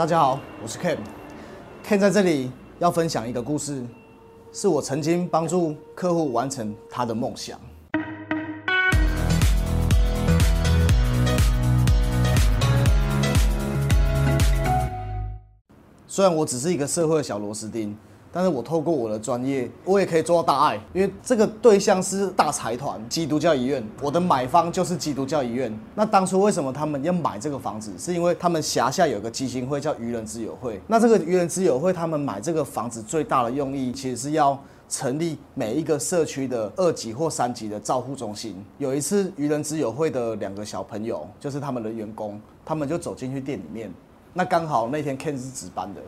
大家好，我是 Ken。Ken 在这里要分享一个故事，是我曾经帮助客户完成他的梦想。虽然我只是一个社会小螺丝钉。但是我透过我的专业，我也可以做到大爱，因为这个对象是大财团基督教医院，我的买方就是基督教医院。那当初为什么他们要买这个房子？是因为他们辖下有个基金会叫愚人之友会。那这个愚人之友会，他们买这个房子最大的用意，其实是要成立每一个社区的二级或三级的照护中心。有一次，愚人之友会的两个小朋友，就是他们的员工，他们就走进去店里面，那刚好那天 Ken 是值班的。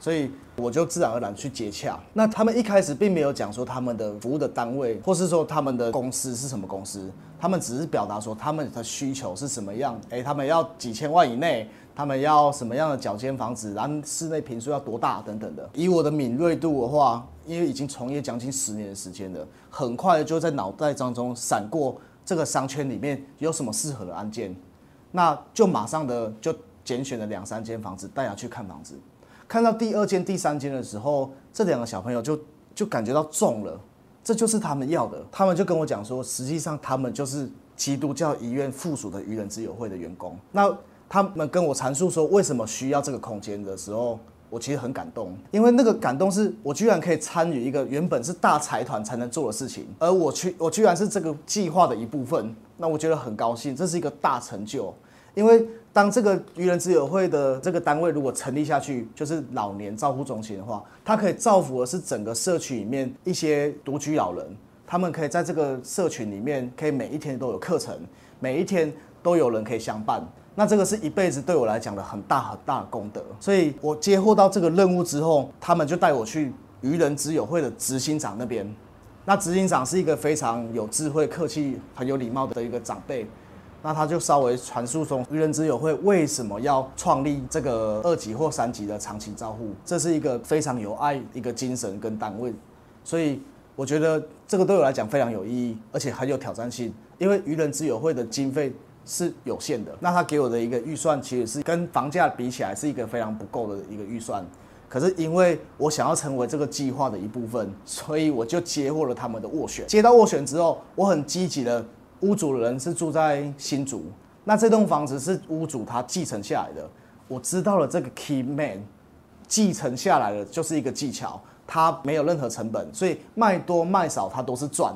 所以我就自然而然去接洽。那他们一开始并没有讲说他们的服务的单位，或是说他们的公司是什么公司，他们只是表达说他们的需求是什么样。诶，他们要几千万以内，他们要什么样的脚间房子，然后室内平数要多大等等的。以我的敏锐度的话，因为已经从业将近十年的时间了，很快就在脑袋当中闪过这个商圈里面有什么适合的案件，那就马上的就拣选了两三间房子带他去看房子。看到第二间、第三间的时候，这两个小朋友就就感觉到中了，这就是他们要的。他们就跟我讲说，实际上他们就是基督教医院附属的愚人之友会的员工。那他们跟我阐述说为什么需要这个空间的时候，我其实很感动，因为那个感动是我居然可以参与一个原本是大财团才能做的事情，而我去我居然是这个计划的一部分，那我觉得很高兴，这是一个大成就。因为当这个愚人之友会的这个单位如果成立下去，就是老年照护中心的话，它可以造福的是整个社区里面一些独居老人，他们可以在这个社群里面，可以每一天都有课程，每一天都有人可以相伴。那这个是一辈子对我来讲的很大很大的功德。所以我接获到这个任务之后，他们就带我去愚人之友会的执行长那边。那执行长是一个非常有智慧、客气、很有礼貌的一个长辈。那他就稍微传述说，愚人之友会为什么要创立这个二级或三级的长期照护？这是一个非常有爱一个精神跟单位，所以我觉得这个对我来讲非常有意义，而且很有挑战性。因为愚人之友会的经费是有限的，那他给我的一个预算其实是跟房价比起来是一个非常不够的一个预算。可是因为我想要成为这个计划的一部分，所以我就接获了他们的斡旋。接到斡旋之后，我很积极的。屋主人是住在新竹，那这栋房子是屋主他继承下来的。我知道了这个 key man，继承下来的就是一个技巧，它没有任何成本，所以卖多卖少它都是赚。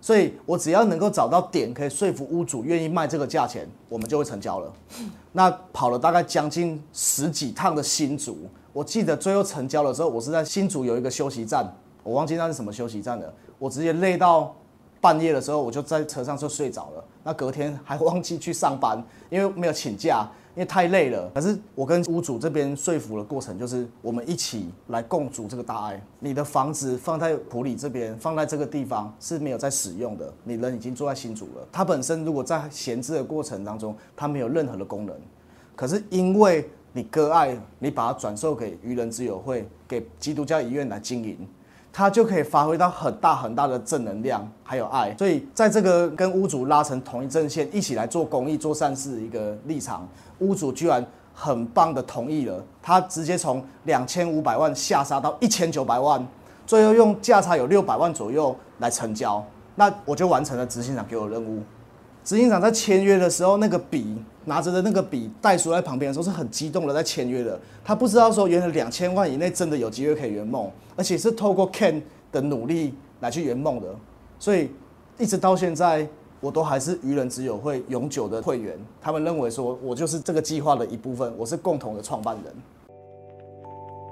所以我只要能够找到点可以说服屋主愿意卖这个价钱，我们就会成交了。那跑了大概将近十几趟的新竹，我记得最后成交的时候，我是在新竹有一个休息站，我忘记那是什么休息站了，我直接累到。半夜的时候，我就在车上就睡着了。那隔天还忘记去上班，因为没有请假，因为太累了。可是我跟屋主这边说服的过程，就是我们一起来共筑这个大爱。你的房子放在普里这边，放在这个地方是没有在使用的，你人已经住在新竹了。它本身如果在闲置的过程当中，它没有任何的功能。可是因为你割爱，你把它转售给愚人之友会，给基督教医院来经营。他就可以发挥到很大很大的正能量，还有爱。所以在这个跟屋主拉成同一阵线，一起来做公益、做善事的一个立场，屋主居然很棒的同意了。他直接从两千五百万下杀到一千九百万，最后用价差有六百万左右来成交。那我就完成了执行长给我的任务。执行长在签约的时候，那个笔拿着的那个笔，袋鼠在旁边的时候是很激动的，在签约的。他不知道说，原来两千万以内真的有机会可以圆梦，而且是透过 Ken 的努力来去圆梦的。所以一直到现在，我都还是愚人之友会永久的会员。他们认为说我就是这个计划的一部分，我是共同的创办人。